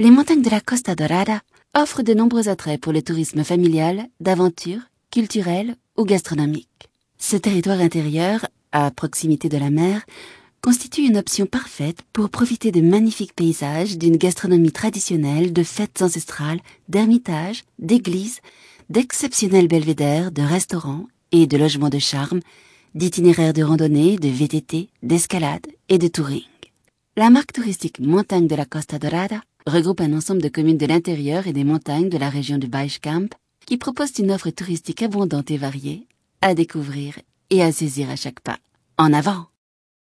les montagnes de la Costa Dorada offrent de nombreux attraits pour le tourisme familial, d'aventure, culturel ou gastronomique. Ce territoire intérieur, à proximité de la mer, constitue une option parfaite pour profiter de magnifiques paysages, d'une gastronomie traditionnelle, de fêtes ancestrales, d'ermitages, d'églises, d'exceptionnels belvédères, de restaurants et de logements de charme, d'itinéraires de randonnée, de VTT, d'escalade et de touring. La marque touristique Montagne de la Costa Dorada regroupe un ensemble de communes de l'intérieur et des montagnes de la région du Baixcamp qui proposent une offre touristique abondante et variée à découvrir et à saisir à chaque pas. En avant!